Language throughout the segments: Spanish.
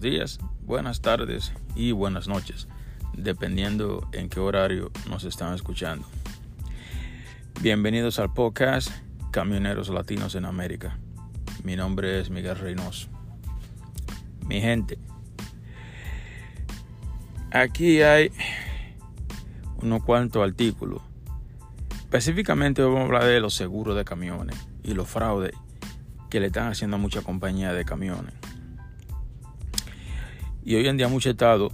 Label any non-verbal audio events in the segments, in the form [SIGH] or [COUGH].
días, buenas tardes y buenas noches, dependiendo en qué horario nos están escuchando. Bienvenidos al podcast Camioneros Latinos en América. Mi nombre es Miguel Reynoso. Mi gente, aquí hay unos cuantos artículos. Específicamente vamos a hablar de los seguros de camiones y los fraudes que le están haciendo a muchas compañías de camiones. Y hoy en día muchos estados,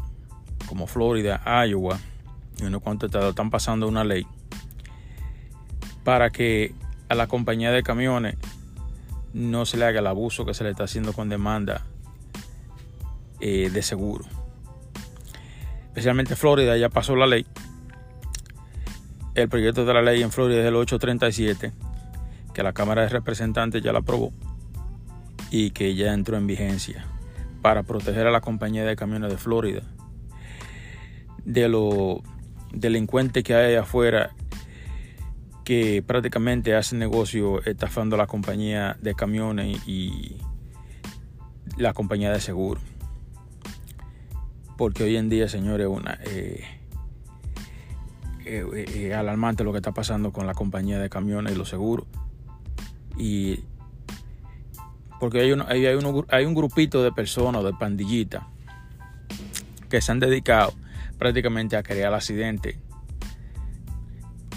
como Florida, Iowa y unos cuantos estados, están pasando una ley para que a la compañía de camiones no se le haga el abuso que se le está haciendo con demanda eh, de seguro. Especialmente Florida ya pasó la ley. El proyecto de la ley en Florida es el 837, que la Cámara de Representantes ya la aprobó y que ya entró en vigencia para proteger a la compañía de camiones de Florida de los delincuentes que hay afuera que prácticamente hacen negocio estafando a la compañía de camiones y la compañía de seguro. Porque hoy en día, señores, una, eh, eh, eh, alarmante lo que está pasando con la compañía de camiones y los seguros. Y porque hay, hay, hay un grupito de personas, de pandillitas, que se han dedicado prácticamente a crear accidentes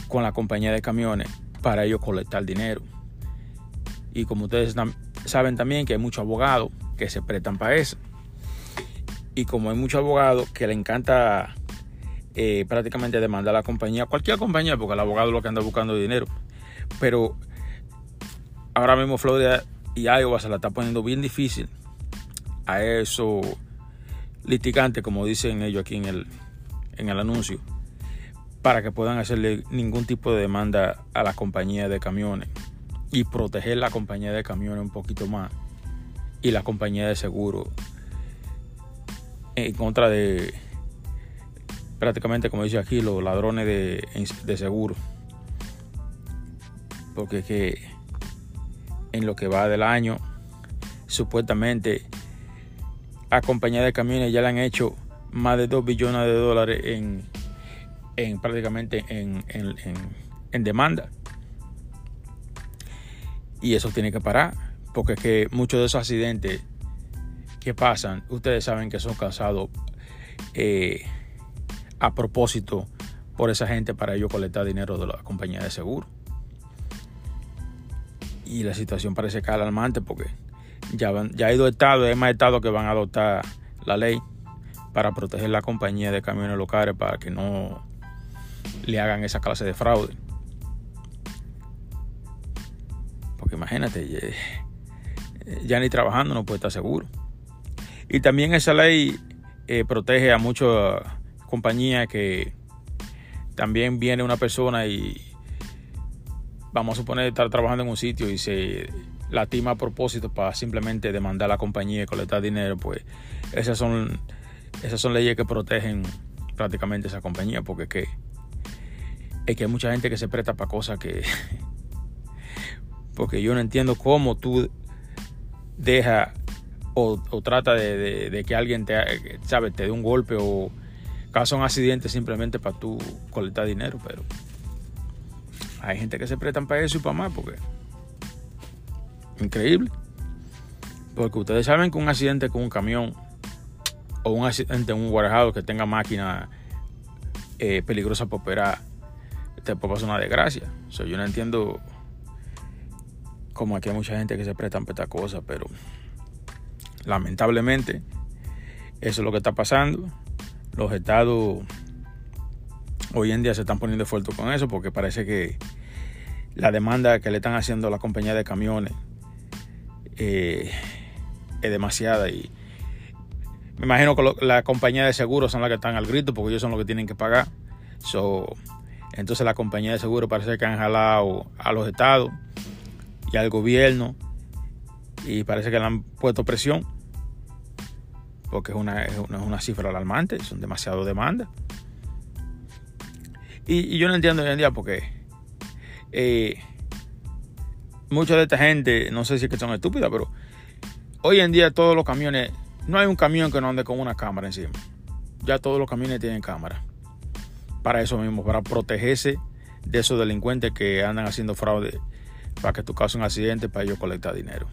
con la compañía de camiones para ellos colectar dinero. Y como ustedes saben también que hay muchos abogados que se prestan para eso. Y como hay muchos abogados que le encanta eh, prácticamente demandar a la compañía, cualquier compañía, porque el abogado lo que anda buscando dinero. Pero ahora mismo Florida y Iowa se la está poniendo bien difícil a esos litigantes, como dicen ellos aquí en el, en el anuncio, para que puedan hacerle ningún tipo de demanda a la compañía de camiones y proteger la compañía de camiones un poquito más y la compañía de seguro en contra de prácticamente como dice aquí los ladrones de, de seguro. Porque que en lo que va del año. Supuestamente a compañías de camiones ya le han hecho más de 2 billones de dólares en, en prácticamente en, en, en, demanda. Y eso tiene que parar, porque es que muchos de esos accidentes que pasan, ustedes saben que son causados eh, a propósito por esa gente para ellos colectar dinero de la compañía de seguro y la situación parece que es alarmante porque ya, ya hay dos estados, hay más estados que van a adoptar la ley para proteger la compañía de camiones locales para que no le hagan esa clase de fraude. Porque imagínate, ya, ni trabajando no puede estar seguro. Y también esa ley eh, protege a muchas compañías que también viene una persona y vamos a suponer estar trabajando en un sitio y se latima a propósito para simplemente demandar a la compañía y colectar dinero, pues esas son, esas son leyes que protegen prácticamente esa compañía, porque es que, es que hay mucha gente que se presta para cosas que... [LAUGHS] porque yo no entiendo cómo tú dejas o, trata de, que alguien te, ¿sabes? te dé un golpe o causa un accidente simplemente para tú colectar dinero, pero hay gente que se prestan para eso y para más, porque. Increíble. Porque ustedes saben que un accidente con un camión o un accidente en un guardado que tenga máquina eh, peligrosa para operar, te puede pasar una desgracia. O sea, yo no entiendo cómo aquí hay mucha gente que se prestan para esta cosa, pero lamentablemente eso es lo que está pasando. Los estados hoy en día se están poniendo fuerte con eso porque parece que la demanda que le están haciendo a la compañía de camiones eh, es demasiada y me imagino que la compañía de seguros son las que están al grito porque ellos son los que tienen que pagar. entonces la compañía de seguros parece que han jalado a los estados y al gobierno y parece que le han puesto presión porque es una, es una, cifra alarmante, son demasiado demandas. Y, y, yo no entiendo hoy en día por qué eh, mucha de esta gente, no sé si es que son estúpidas, pero hoy en día todos los camiones no hay un camión que no ande con una cámara encima. Ya todos los camiones tienen cámara. Para eso mismo, para protegerse de esos delincuentes que andan haciendo fraude para que tú causes un accidente para ellos colectar dinero.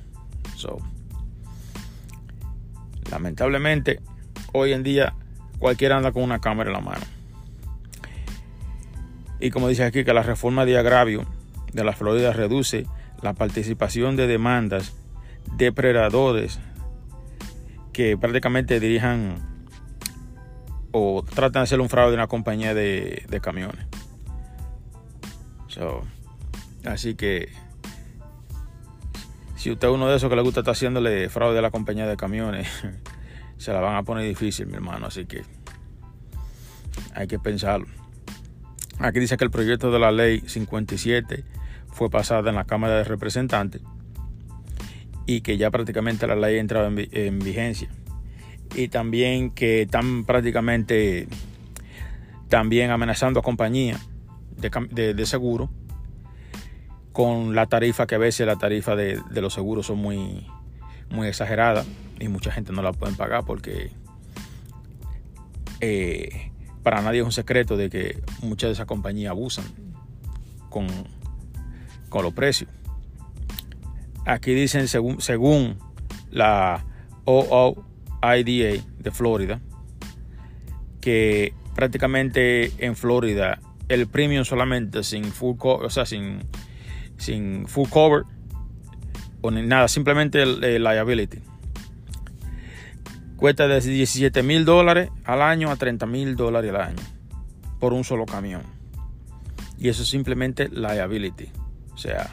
So, lamentablemente, hoy en día cualquiera anda con una cámara en la mano. Y como dice aquí, que la reforma de agravio de la Florida reduce la participación de demandas depredadores que prácticamente dirijan o tratan de hacer un fraude en una compañía de, camiones. así que si usted es uno de esos que le gusta estar haciéndole fraude a la compañía de camiones, [LAUGHS] se la van a poner difícil, mi hermano. Así que hay que pensarlo. Aquí dice que el proyecto de la ley 57 fue pasada en la Cámara de Representantes y que ya prácticamente la ley ha entrado en, vigencia. Y también que están prácticamente también amenazando a compañías de, seguro con la tarifa que a veces la tarifa de, los seguros son muy, muy exageradas y mucha gente no la pueden pagar porque eh, para nadie es un secreto de que muchas de esas compañías abusan con, con los precios. Aquí dicen, según, según la OOIDA de Florida, que prácticamente en Florida el premium solamente sin full o sea, sin, sin full cover o ni nada, simplemente el, liability. Cuesta desde 17 mil dólares al año a 30 mil dólares al año por un solo camión. Y eso es simplemente liability. O sea,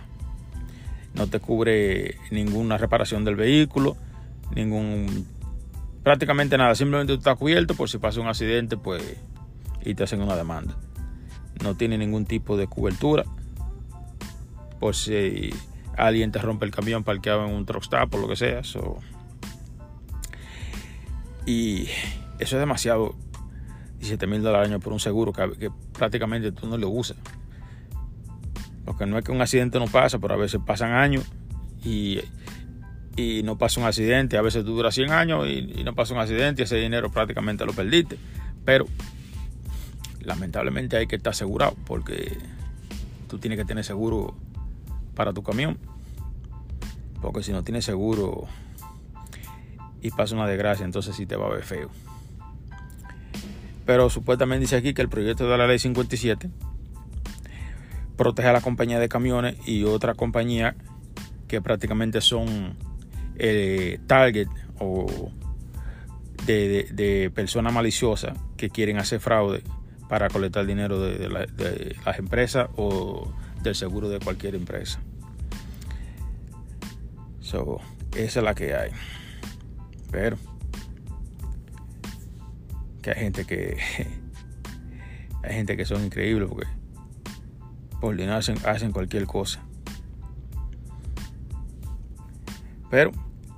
no te cubre ninguna reparación del vehículo, ningún prácticamente nada, simplemente tú estás cubierto por si pasa un accidente, pues y te hacen una demanda. No tiene ningún tipo de cobertura por si alguien te rompe el camión parqueado en un truck stop o lo que sea. Y eso es demasiado. 17 mil dólares al año por un seguro que, prácticamente tú no lo usas. Porque no es que un accidente no pasa, pero a veces pasan años y, no pasa un accidente. A veces tú duras 100 años y, no pasa un accidente y ese dinero prácticamente lo perdiste. Pero lamentablemente hay que estar asegurado porque tú tienes que tener seguro para tu camión. Porque si no tienes seguro y pasa una desgracia, entonces sí te va a ver feo. Pero supuestamente dice aquí que el proyecto de la ley 57 protege a la compañía de camiones y otra compañía que prácticamente son eh, target o de, personas maliciosas que quieren hacer fraude para colectar dinero de, las empresas o del seguro de cualquier empresa. So, esa es la que hay. Pero que hay gente que [LAUGHS] hay gente que son increíbles porque por dinero hacen, hacen cualquier cosa. Pero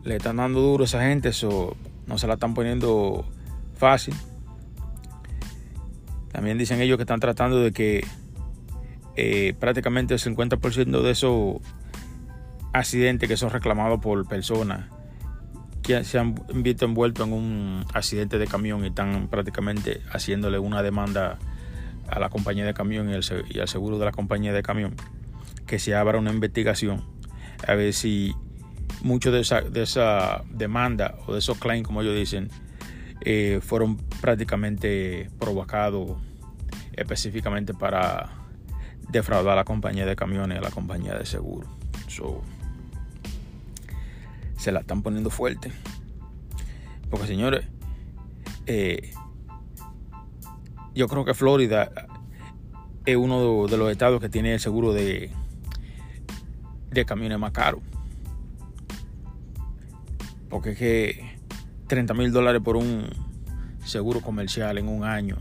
le están dando duro a esa gente, eso no se la están poniendo fácil. También dicen ellos que están tratando de que eh, prácticamente el 50% de esos accidentes que son reclamados por personas que se han visto envueltos en un accidente de camión y están prácticamente haciéndole una demanda a la compañía de camión y, al seguro de la compañía de camión que se abra una investigación a ver si mucho de esa, de esa demanda o de esos claims, como ellos dicen, eh, fueron prácticamente provocados específicamente para defraudar a la compañía de camiones a la compañía de seguro. Se la están poniendo fuerte. Porque señores, eh, yo creo que Florida es uno de los estados que tiene el seguro de, de camiones más caro. Porque es que 30 mil dólares por un seguro comercial en un año.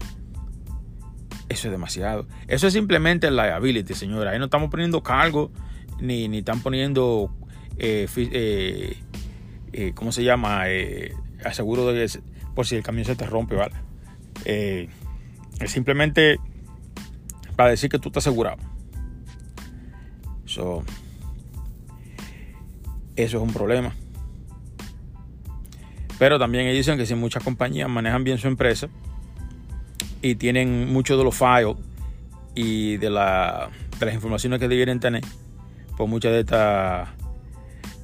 Eso es demasiado. Eso es simplemente liability, señora. Ahí no estamos poniendo cargo, ni, ni están poniendo, eh, eh, eh, ¿cómo se llama? aseguro de por si el camión se te rompe, ¿vale? Es simplemente para decir que tú estás asegurado. eso es un problema. Pero también ellos dicen que si muchas compañías manejan bien su empresa y tienen muchos de los files y de, la, de las informaciones que deberían tener, pues muchas de estas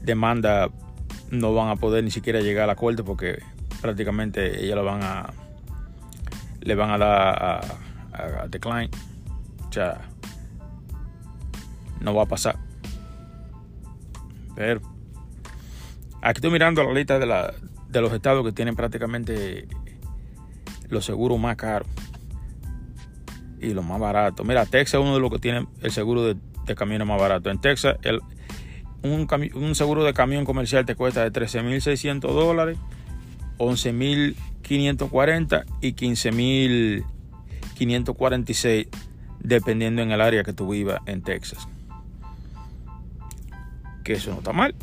demandas no van a poder ni siquiera llegar a la corte porque prácticamente ellas lo van a le van a dar a, a decline. O sea, no va a pasar. Pero aquí estoy mirando la lista de, la, de los estados que tienen prácticamente los seguros más caros y los más baratos. Mira, Texas es uno de los que tiene el seguro de, de camiones más barato. En Texas, el, un, seguro de camión comercial te cuesta de 13.600 dólares, 11.540 y 15.546, dependiendo en el área que tú vivas en Texas. Que eso no está mal.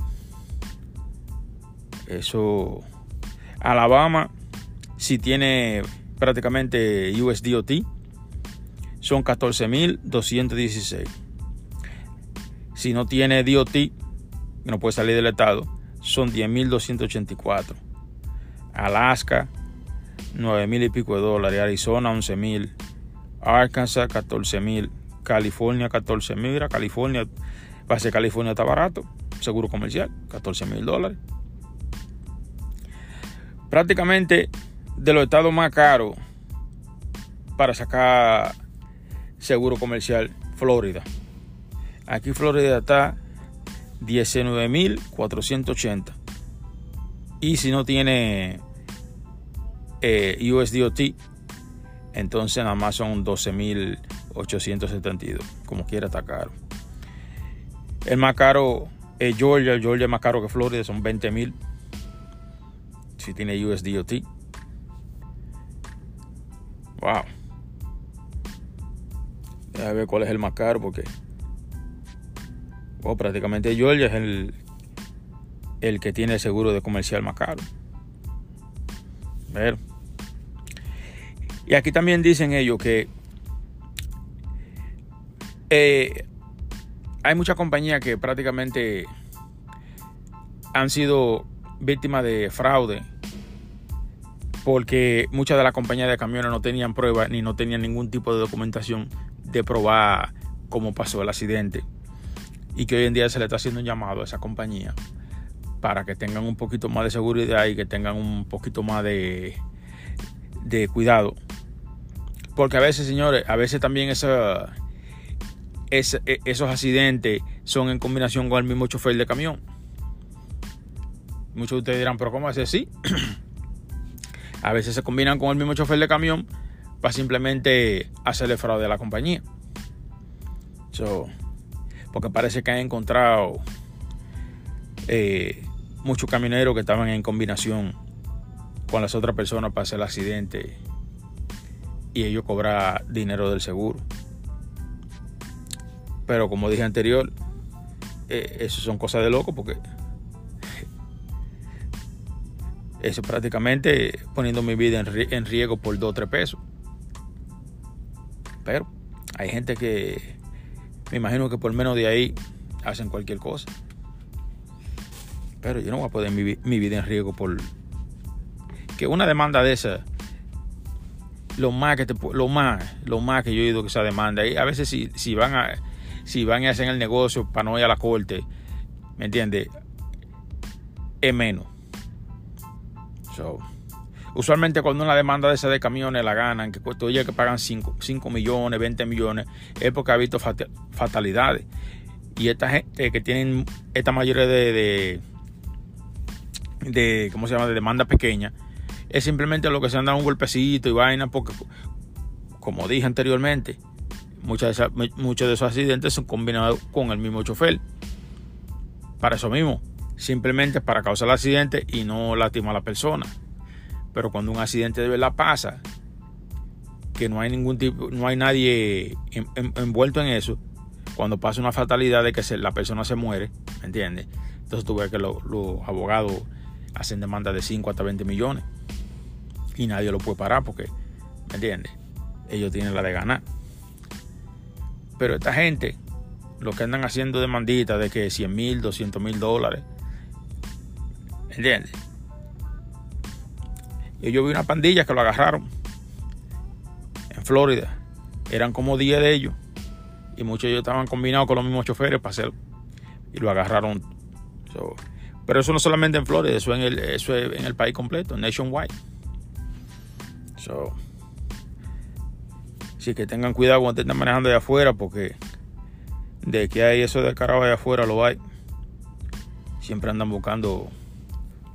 Eso. Alabama, si tiene prácticamente USDOT, son 14.216. Si no tiene DOT, no puede salir del estado, son 10.284. Alaska, 9.000 y pico de dólares. Arizona, 11.000. Arkansas, 14.000. California, 14.000. Mira, California, base California está barato. Seguro comercial, 14.000 dólares. Prácticamente de los estados más caros para sacar seguro comercial, Florida. Aquí Florida está 19.480. Y si no tiene eh, USDOT, entonces nada más son 12.872. Como quiera está caro. El más caro es Georgia. Georgia es más caro que Florida, son 20.000. Si tiene USDOT. Wow. Déjame ver cuál es el más caro porque prácticamente Georgia es el, el que tiene el seguro de comercial más caro. Y aquí también dicen ellos que eh, hay muchas compañías que prácticamente han sido víctimas de fraude porque muchas de las compañías de camiones no tenían pruebas ni no tenían ningún tipo de documentación de probar cómo pasó el accidente y que hoy en día se le está haciendo un llamado a esa compañía para que tengan un poquito más de seguridad y que tengan un poquito más de, de cuidado. Porque a veces, señores, a veces también esa, e, esos accidentes son en combinación con el mismo chofer de camión. Muchos de ustedes dirán, pero ¿cómo hace así? [CLEARS THROAT] a veces se combinan con el mismo chofer de camión para simplemente hacerle fraude a la compañía. So, porque parece que han encontrado eh, muchos camioneros que estaban en combinación con las otras personas para hacer el accidente y ellos cobrar dinero del seguro. Pero como dije anterior, eh, eso son cosas de loco porque eso prácticamente poniendo mi vida en, riesgo por 2 o 3 pesos. Pero hay gente que me imagino que por menos de ahí hacen cualquier cosa. Pero yo no voy a poner mi, mi vida en riesgo por que una demanda de esa lo más que te, lo más lo más que yo he oído que esa demanda. Y a veces si, si van a si van a hacer el negocio para no ir a la corte me entiendes es menos. So, Usualmente cuando una demanda de esa de camiones la ganan, que oye que pagan 5, millones, 20 millones, es porque ha visto fatalidades. Y esta gente que tienen esta mayoría de, de, ¿cómo se llama?, de demanda pequeña, es simplemente lo que se han dado un golpecito y vaina, porque, como dije anteriormente, muchos de, muchos de esos accidentes son combinados con el mismo chofer. Para eso mismo, simplemente para causar el accidente y no lastimar a la persona. Pero cuando un accidente de verdad pasa, que no hay ningún tipo, no hay nadie envuelto en eso, cuando pasa una fatalidad de que la persona se muere, ¿me entiendes? Entonces tú ves que los abogados hacen demanda de 5 hasta 20 millones y nadie lo puede parar porque, ¿me entiendes? Ellos tienen la de ganar. Pero esta gente, lo que andan haciendo demanditas de que 100 mil, 200 mil dólares, ¿me entiendes? Y yo vi una pandilla que lo agarraron en Florida. Eran como 10 de ellos. Y muchos de ellos estaban combinados con los mismos choferes para hacerlo. Y lo agarraron. pero eso no solamente en Florida, eso, en el, eso es en el país completo, nationwide. So, sí que tengan cuidado cuando estén manejando de afuera, porque de que hay eso de carajo de afuera lo hay. Siempre andan buscando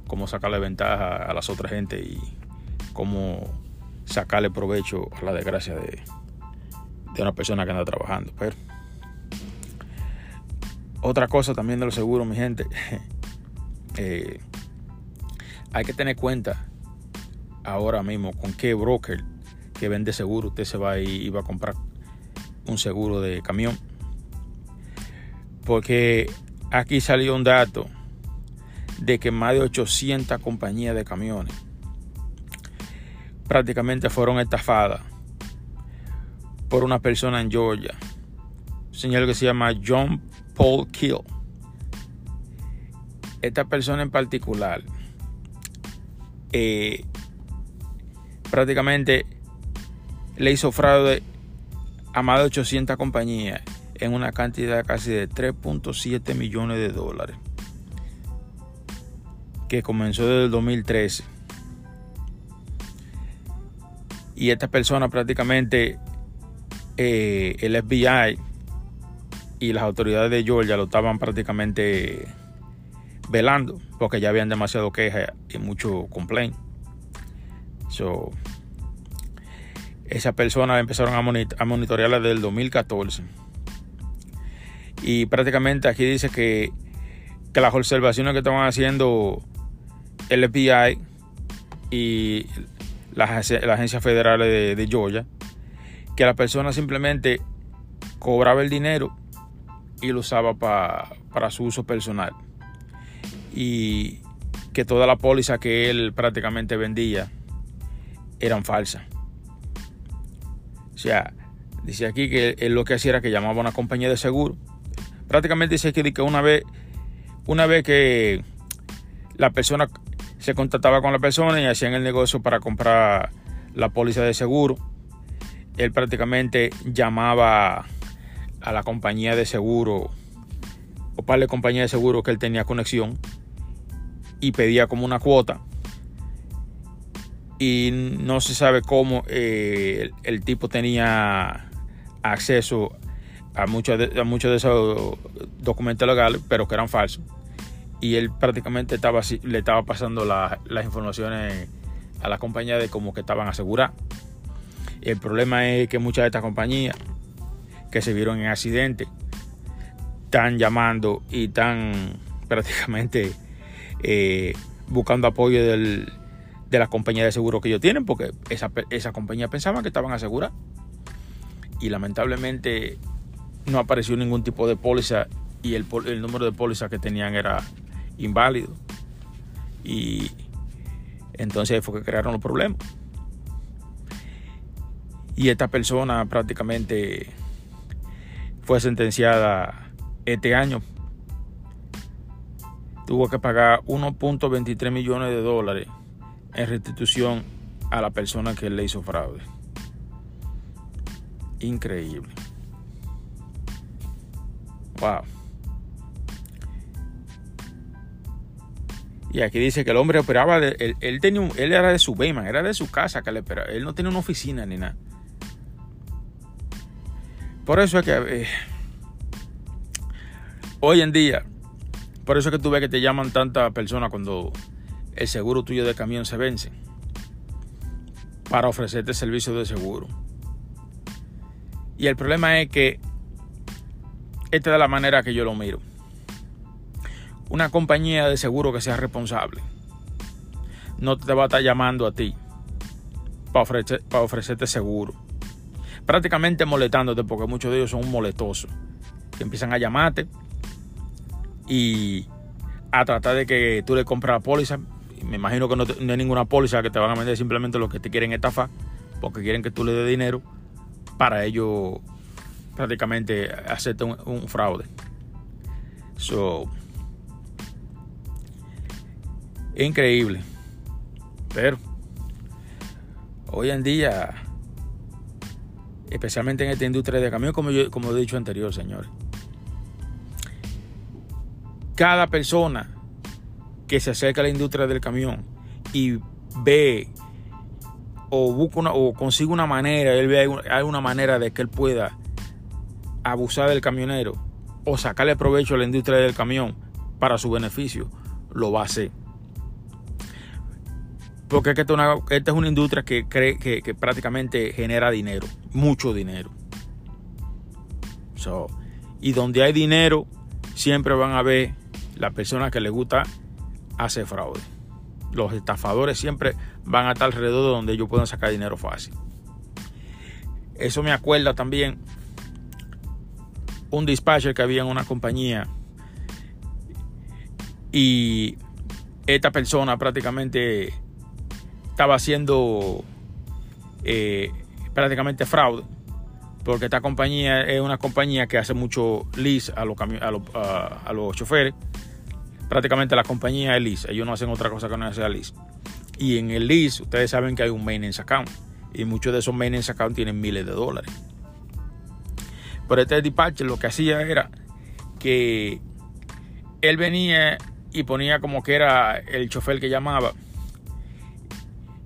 cómo sacarle ventaja a las otras gente y cómo sacarle provecho a la desgracia de, de una persona que anda trabajando. Pero otra cosa también de los seguros, mi gente, [LAUGHS] eh, hay que tener cuenta ahora mismo con qué broker que vende seguro usted se va y va a comprar un seguro de camión. Porque aquí salió un dato de que más de 800 compañías de camiones prácticamente fueron estafadas por una persona en Georgia, un señor que se llama John Paul Kill. Esta persona en particular eh, prácticamente le hizo fraude a más de 800 compañías en una cantidad casi de 3.7 millones de dólares que comenzó desde el 2013 y esta persona prácticamente eh, el FBI y las autoridades de Georgia lo estaban prácticamente velando porque ya habían demasiado quejas y mucho complaint. So, esa persona empezaron a, monitorearla desde el 2014. Y prácticamente aquí dice que, que las observaciones que estaban haciendo el FBI y las, agencias federales de, Georgia, que la persona simplemente cobraba el dinero y lo usaba para su uso personal. Y que toda la póliza que él prácticamente vendía eran falsas. O sea, dice aquí que él lo que hacía era que llamaba a una compañía de seguro. Prácticamente dice que una vez, una vez que la persona se contactaba con la persona y hacían el negocio para comprar la póliza de seguro. Él prácticamente llamaba a la compañía de seguro o para la compañía de seguro que él tenía conexión y pedía como una cuota y no se sabe cómo eh, el, tipo tenía acceso a muchos de, a muchos de esos documentos legales pero que eran falsos y él prácticamente le estaba pasando las informaciones a la compañía de como que estaban aseguradas. El problema es que muchas de estas compañías que se vieron en accidente están llamando y están [LAUGHS] prácticamente eh, buscando apoyo de la compañía de seguro que ellos tienen porque esa, esa compañía pensaba que estaban aseguradas y lamentablemente no apareció ningún tipo de póliza y el, el número de póliza que tenían era inválido. Y entonces fue que crearon los problemas. Y esta persona prácticamente fue sentenciada este año. Tuvo que pagar 1.23 millones de dólares en restitución a la persona que le hizo fraude. Increíble. Wow. Y aquí dice que el hombre operaba, él, tenía él era de su Bema, era de su casa que le operaba. Él no tenía una oficina ni nada. Por eso es que eh, hoy en día, por eso es que tú ves que te llaman tantas personas cuando el seguro tuyo de camión se vence para ofrecerte servicio de seguro. Y el problema es que esta es la manera que yo lo miro una compañía de seguro que sea responsable no te va a estar llamando a ti para, ofrecer, para ofrecerte seguro. Prácticamente molestándote porque muchos de ellos son moletosos. Que empiezan a llamarte y a tratar de que tú le compres la póliza. Me imagino que no, hay ninguna póliza que te van a vender, simplemente lo que te quieren estafar porque quieren que tú le des dinero para ellos prácticamente hacerte un, un fraude. So, increíble. Pero Hoy en día, especialmente en esta industria de camión, como, como he dicho anterior, señores, cada persona que se acerca a la industria del camión y ve o busca una, o consigue una manera, él ve alguna manera de que él pueda abusar del camionero o sacarle provecho a la industria del camión para su beneficio, lo va a hacer. Porque esta es una, industria que, cree, que, prácticamente genera dinero, mucho dinero. y donde hay dinero, siempre van a ver las personas que les gusta hacer fraude. Los estafadores siempre van a estar alrededor de donde ellos puedan sacar dinero fácil. Eso me acuerda también un dispatcher que había en una compañía y esta persona prácticamente estaba haciendo eh, prácticamente fraude porque esta compañía es una compañía que hace mucho lease a los, a los, choferes. Prácticamente la compañía es lease ellos no hacen otra cosa que no hacer lease. Y en el lease ustedes saben que hay un maintenance account y muchos de esos maintenance account tienen miles de dólares. Pero este dispatcher lo que hacía era que él venía y ponía como que era el chofer que llamaba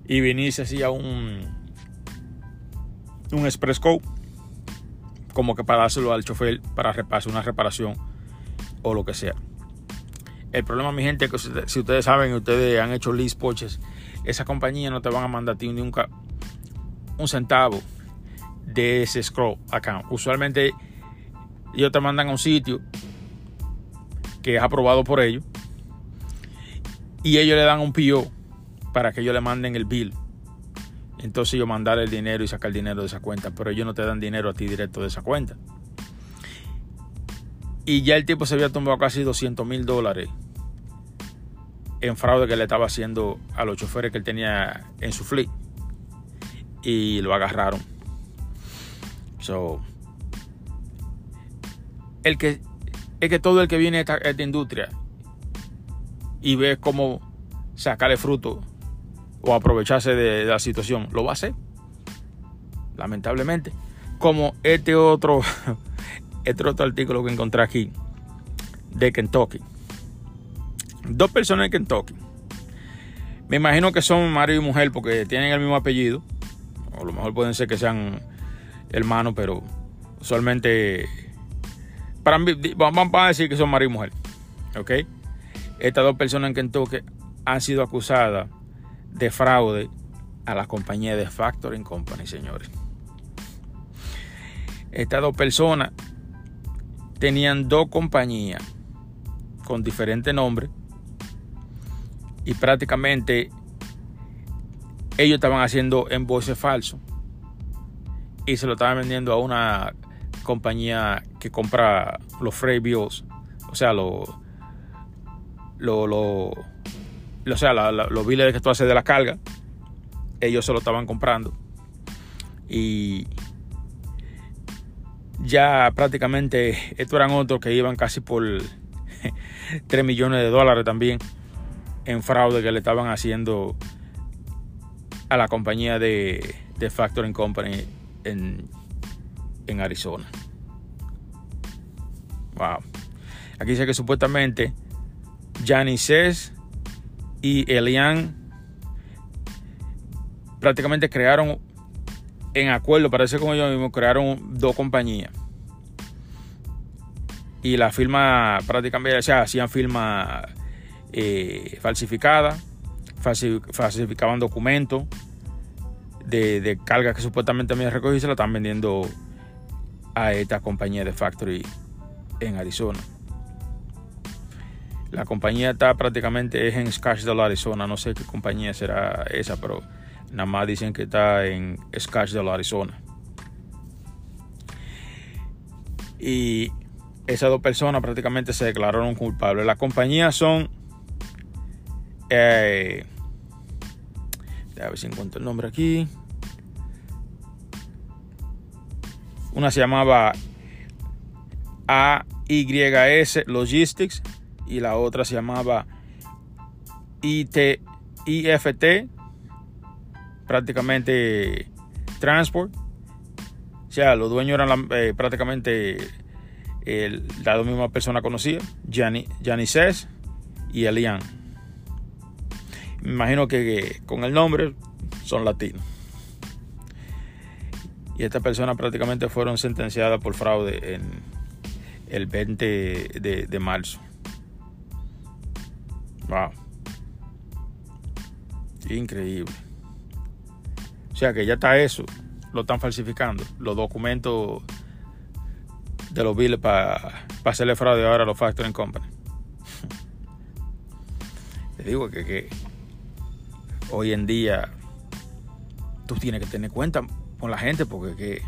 y y se hacía un un express code como que para dárselo al chofer para repasar una reparación o lo que sea. El problema, mi gente, es que si ustedes saben, ustedes han hecho lease poches, esa compañía no te van a mandar a ti nunca un centavo de ese scroll account. Usualmente ellos te mandan a un sitio que es aprobado por ellos y ellos le dan un PO para que ellos le manden el bill. Entonces ellos mandar el dinero y sacar el dinero de esa cuenta, pero ellos no te dan dinero a ti directo de esa cuenta. Y ya el tipo se había tomado casi 200 mil dólares en fraude que le estaba haciendo a los choferes que él tenía en su fleet. Y lo agarraron. So, el que, es que todo el que viene a esta, industria y ve cómo sacarle fruto o aprovecharse de, la situación, lo va a hacer. Lamentablemente. Como este otro, [LAUGHS] este otro artículo que encontré aquí de Kentucky. Dos personas de Kentucky. Me imagino que son marido y mujer porque tienen el mismo apellido. O a lo mejor pueden ser que sean hermanos, pero usualmente para vamos a decir que son marido y mujer. ¿Ok? Estas dos personas en Kentucky han sido acusadas de fraude a la compañía de Factoring Company, señores. Estas dos personas tenían dos compañías con diferentes nombres y prácticamente ellos estaban haciendo embolse falso y se lo estaban vendiendo a una compañía que compra los freight bills, o sea, los lo, lo, o sea, los billes que tú haces de la carga, ellos se lo estaban comprando. Y ya prácticamente estos eran otros que iban casi por [LAUGHS] 3 millones de dólares también en fraude que le estaban haciendo a la compañía de, de Factoring Company en, en Arizona. Wow. Aquí dice que supuestamente Janices y Elian prácticamente crearon en acuerdo, parece como ellos mismos, crearon dos compañías. Y la firma prácticamente, o sea, hacían firma eh, falsificada, falsificaban documentos de, de carga que supuestamente habían recogido y se la están vendiendo a esta compañía de factory en Arizona. La compañía está prácticamente es en Scottsdale, Arizona. No sé qué compañía será esa, pero nada más dicen que está en Scottsdale, Arizona. Y esas dos personas prácticamente se declararon culpables. Las compañías son. Eh, a ver si encuentro el nombre aquí. Una se llamaba AYS Logistics y la otra se llamaba IT, IFT prácticamente transport. O sea, los dueños eran eh, prácticamente el, la misma persona conocida, Gianni, Gianni Cés y Elian. Me imagino que, con el nombre son latinos. Y estas personas prácticamente fueron sentenciadas por fraude en el 20 de, de marzo. Wow. Increíble. O sea que ya está eso. Lo están falsificando. Los documentos de los billes para hacerle fraude ahora a los factoring company. [LAUGHS] Te digo que, que, hoy en día tú tienes que tener cuenta con la gente porque que,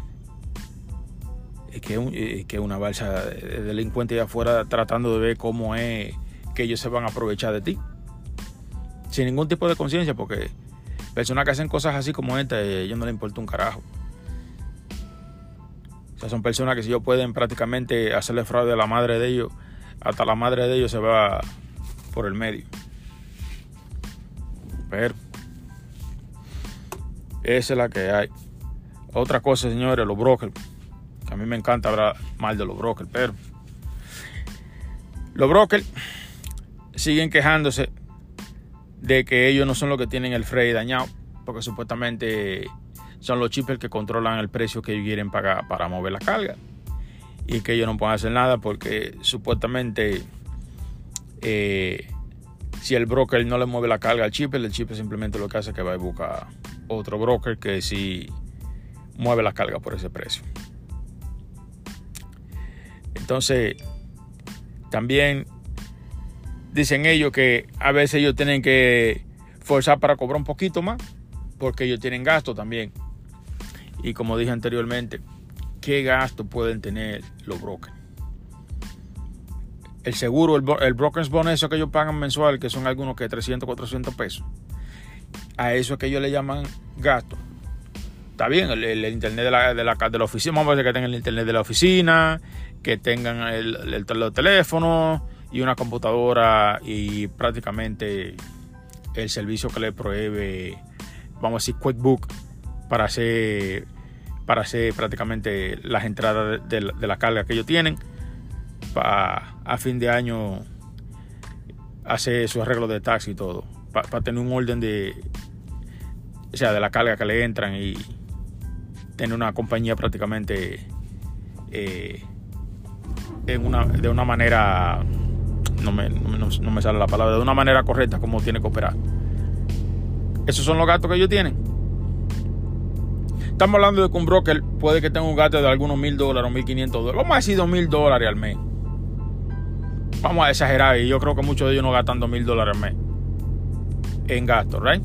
es que, que una balsa de delincuentes allá afuera tratando de ver cómo es que ellos se van a aprovechar de ti. Sin ningún tipo de conciencia porque personas que hacen cosas así como esta, a ellos no les importa un carajo. O sea, son personas que si ellos pueden prácticamente hacerle fraude a la madre de ellos, hasta la madre de ellos se va por el medio. Pero esa es la que hay. Otra cosa, señores, los brokers. Que a mí me encanta hablar mal de los brokers, pero los brokers siguen quejándose de que ellos no son los que tienen el frey dañado, porque supuestamente son los chips que controlan el precio que ellos quieren pagar para mover la carga. Y que ellos no pueden hacer nada porque supuestamente eh, si el broker no le mueve la carga al chip, el chip simplemente lo que hace es que va a buscar otro broker que sí mueve la carga por ese precio. Entonces, también dicen ellos que a veces ellos tienen que forzar para cobrar un poquito más, porque ellos tienen gasto también. Y como dije anteriormente, ¿qué gasto pueden tener los brokers? El seguro, el, broker's bonus, eso que ellos pagan mensual, que son algunos que 300, 400 pesos. A eso es que ellos le llaman gasto. Está bien, el, internet de la, de, la, de la, oficina, vamos a decir que tengan el internet de la oficina, que tengan el, el, el teléfono y una computadora y prácticamente el servicio que le provee, vamos a decir, QuickBook para hacer para hacer prácticamente las entradas de, la carga que ellos tienen para a fin de año hacer su arreglo de taxi y todo para, tener un orden de o sea de la carga que le entran y tener una compañía prácticamente eh, en una, de una manera no me, no me sale la palabra de una manera correcta como tiene que operar esos son los gastos que ellos tienen Estamos hablando de que un broker puede que tenga un gasto de algunos mil dólares o mil quinientos dólares. Vamos a decir dos mil dólares al mes. Vamos a exagerar y yo creo que muchos de ellos no gastan dos mil dólares al mes en gastos, ¿right?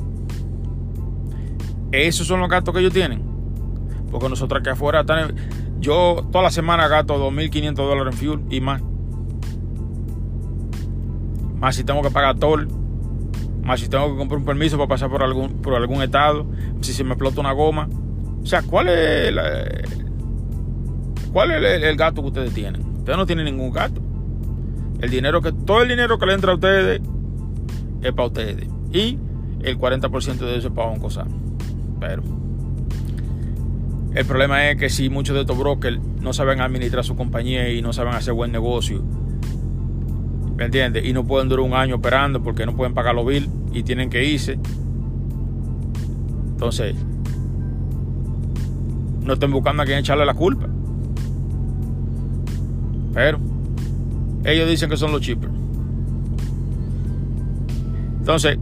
Esos son los gastos que ellos tienen. Porque nosotros aquí afuera están. Yo toda la semana gasto 2.500 dólares en fuel y más. Más si tengo que pagar toll. Más si tengo que comprar un permiso para pasar por algún, por algún estado. Si se me explota una goma. O sea, ¿cuál es, cuál es el, gasto que ustedes tienen? Ustedes no tienen ningún gasto. El dinero que, todo el dinero que le entra a ustedes es para ustedes. Y el 40% de eso es para un cosa. Pero el problema es que si muchos de estos brokers no saben administrar su compañía y no saben hacer buen negocio, ¿me entiendes? Y no pueden durar un año operando porque no pueden pagar los bills y tienen que irse. Entonces, no estén buscando a quien echarle la culpa. Pero ellos dicen que son los chippers. Entonces,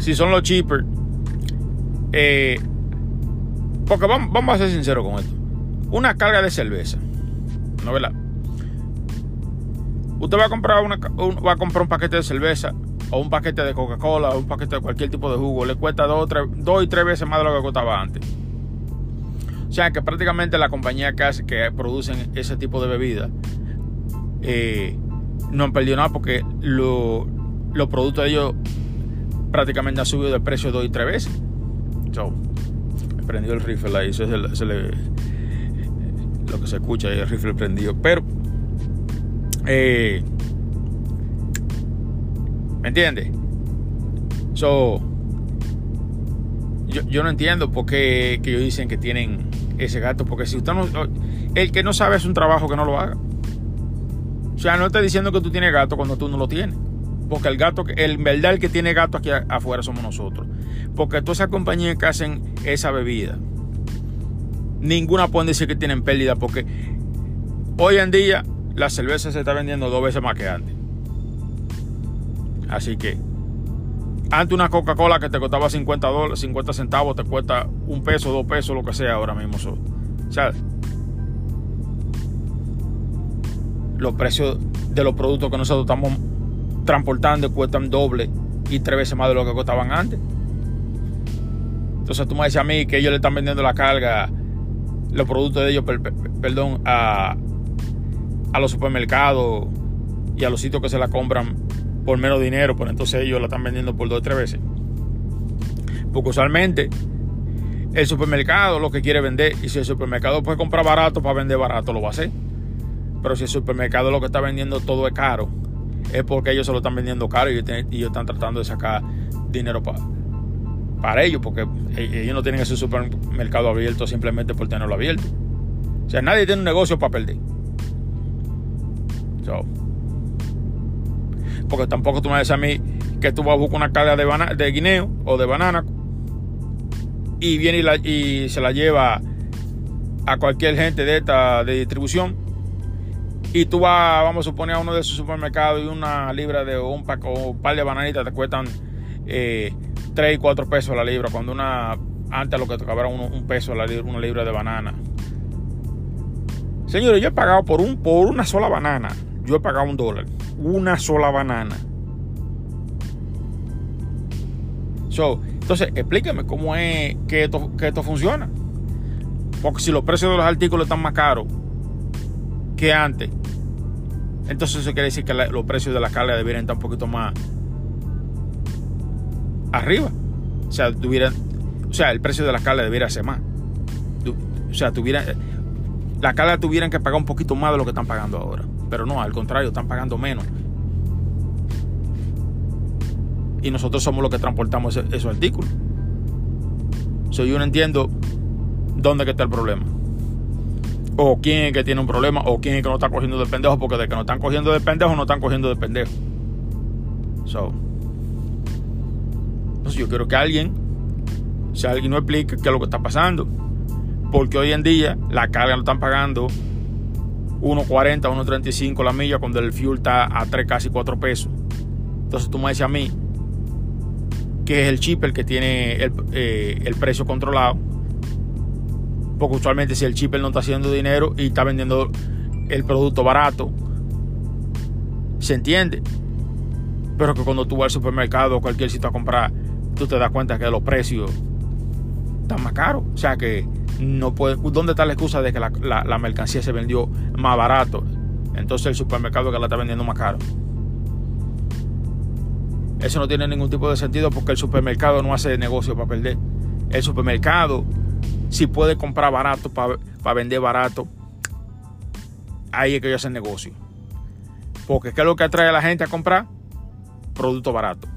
si son los chippers, eh, porque vamos, vamos, a ser sinceros con esto. Una carga de cerveza, ¿no verdad? Usted va a comprar una, un, va a comprar un paquete de cerveza o un paquete de Coca-Cola o un paquete de cualquier tipo de jugo, le cuesta dos, tres, dos y tres veces más de lo que costaba antes. O sea que prácticamente la compañía que, hace, que producen ese tipo de bebidas eh, no han perdido nada porque lo, los productos de ellos prácticamente han subido de precio dos y tres veces. So, prendió el rifle ahí, eso es, lo que se escucha ahí, el rifle prendido. Pero, eh, ¿me entiendes? So, yo, no entiendo por qué que ellos dicen que tienen ese gasto, porque si usted no, el que no sabe es un trabajo que no lo haga. O sea, no está diciendo que tú tienes gato cuando tú no lo tienes. Porque el gato, el verdad el que tiene gato aquí afuera somos nosotros. Porque todas esas compañías que hacen esa bebida, ninguna pueden decir que tienen pérdida porque hoy en día la cerveza se está vendiendo dos veces más que antes. Así que antes una Coca-Cola que te costaba 50 dólares, 50 centavos, te cuesta un peso, dos pesos, lo que sea ahora mismo. O sea, los precios de los productos que nosotros estamos transportando cuestan doble y tres veces más de lo que costaban antes. Entonces tú me dices a mí que ellos le están vendiendo la carga, los productos de ellos, perdón, a, a los supermercados y a los sitios que se la compran por menos dinero, pero entonces ellos la están vendiendo por dos o tres veces. Porque usualmente el supermercado lo que quiere vender, y si el supermercado puede comprar barato para vender barato, lo va a hacer. Pero si el supermercado lo que está vendiendo todo es caro, es porque ellos se lo están vendiendo caro y ellos están tratando de sacar dinero para, para ellos, porque e-, ellos no tienen ese supermercado abierto simplemente por tenerlo abierto. O sea, nadie tiene un negocio para perder. Porque tampoco tú me dices a mí que tú vas a buscar una carga de, guineo o de banana y viene y, se la lleva a cualquier gente de esta de distribución. Y tú vas, vamos a suponer, a uno de sus supermercados y una libra de un, paco, un par de bananitas te cuestan eh, 3 y 4 pesos la libra, cuando una antes lo que tocaba un, un peso la libra, una libra de banana. Señores, yo he pagado por, un, por una sola banana, yo he pagado un dólar una sola banana. So, entonces, explíqueme cómo es que esto, que esto funciona. Porque si los precios de los artículos están más caros que antes, entonces eso quiere decir que los precios de la carga deberían estar un poquito más arriba. O sea, tuvieran, o sea, el precio de la carga debería ser más. O sea, tuvieran, la carga tuvieran que pagar un poquito más de lo que están pagando ahora. Pero no, al contrario, están pagando menos. Y nosotros somos los que transportamos esos artículos. So, yo no entiendo dónde está el problema. O quién es que tiene un problema, o quién es que no está cogiendo de pendejo, porque de que no están cogiendo de pendejo, no están cogiendo de pendejo. So. Entonces yo quiero que alguien, si alguien no explique qué es lo que está pasando. Porque hoy en día la carga no están pagando 1.40, 1.35 la milla cuando el fuel está a 3, casi 4 pesos. Entonces tú me dices a mí que es el chip el que tiene el, eh, el precio controlado. Porque usualmente si el chip no está haciendo dinero y está vendiendo el producto barato, se entiende. Pero que cuando tú vas al supermercado o cualquier sitio a comprar, tú te das cuenta que los precios están más caros. O sea que no puede, ¿dónde está la excusa de que la, mercancía se vendió más barato? Entonces el supermercado que la está vendiendo más caro. Eso no tiene ningún tipo de sentido porque el supermercado no hace negocio para perder. El supermercado, si puede comprar barato para vender barato, ahí es que ellos hacen negocio. Porque ¿qué es lo que atrae a la gente a comprar? Producto barato.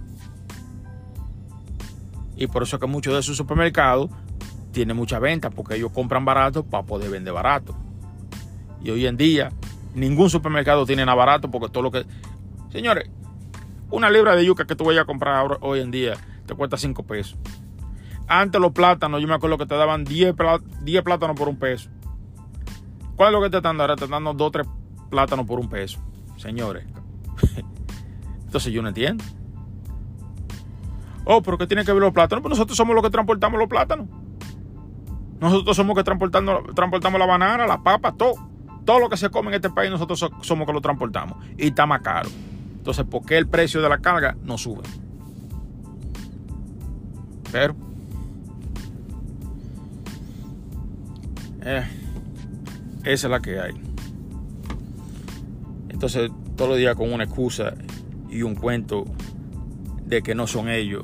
Y por eso es que muchos de esos supermercados tiene mucha venta porque ellos compran barato para poder vender barato. Y hoy en día ningún supermercado tiene nada barato porque todo lo que... Señores, una libra de yuca que tú vayas a comprar hoy en día te cuesta 5 pesos. Antes los plátanos, yo me acuerdo que te daban 10, plátanos por un peso. ¿Cuál es lo que te están dando ahora? Te están dando 2 3 plátanos por un peso. Señores. [LAUGHS] Entonces yo no entiendo. Oh, pero ¿qué tiene que ver los plátanos? Pues nosotros somos los que transportamos los plátanos. Nosotros somos que transportando, transportamos la banana, la papa, todo. Todo lo que se come en este país, nosotros somos que lo transportamos. Y está más caro. Entonces, ¿por qué el precio de la carga no sube? Pero. Eh, esa es la que hay. Entonces, todos los días con una excusa y un cuento de que no son ellos,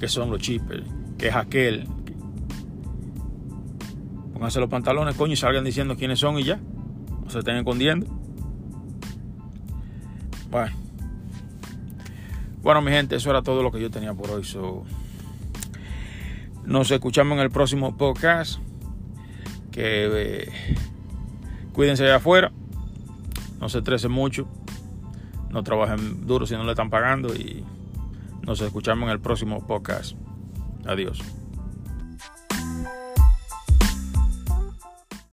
que son los chippers, que es aquel, Pónganse los pantalones, coño, y salgan diciendo quiénes son y ya. No se estén escondiendo. Bueno. Bueno, mi gente, eso era todo lo que yo tenía por hoy. Nos escuchamos en el próximo podcast. Que eh, cuídense de afuera. No se estresen mucho. No trabajen duro si no le están pagando. Y nos escuchamos en el próximo podcast. Adiós.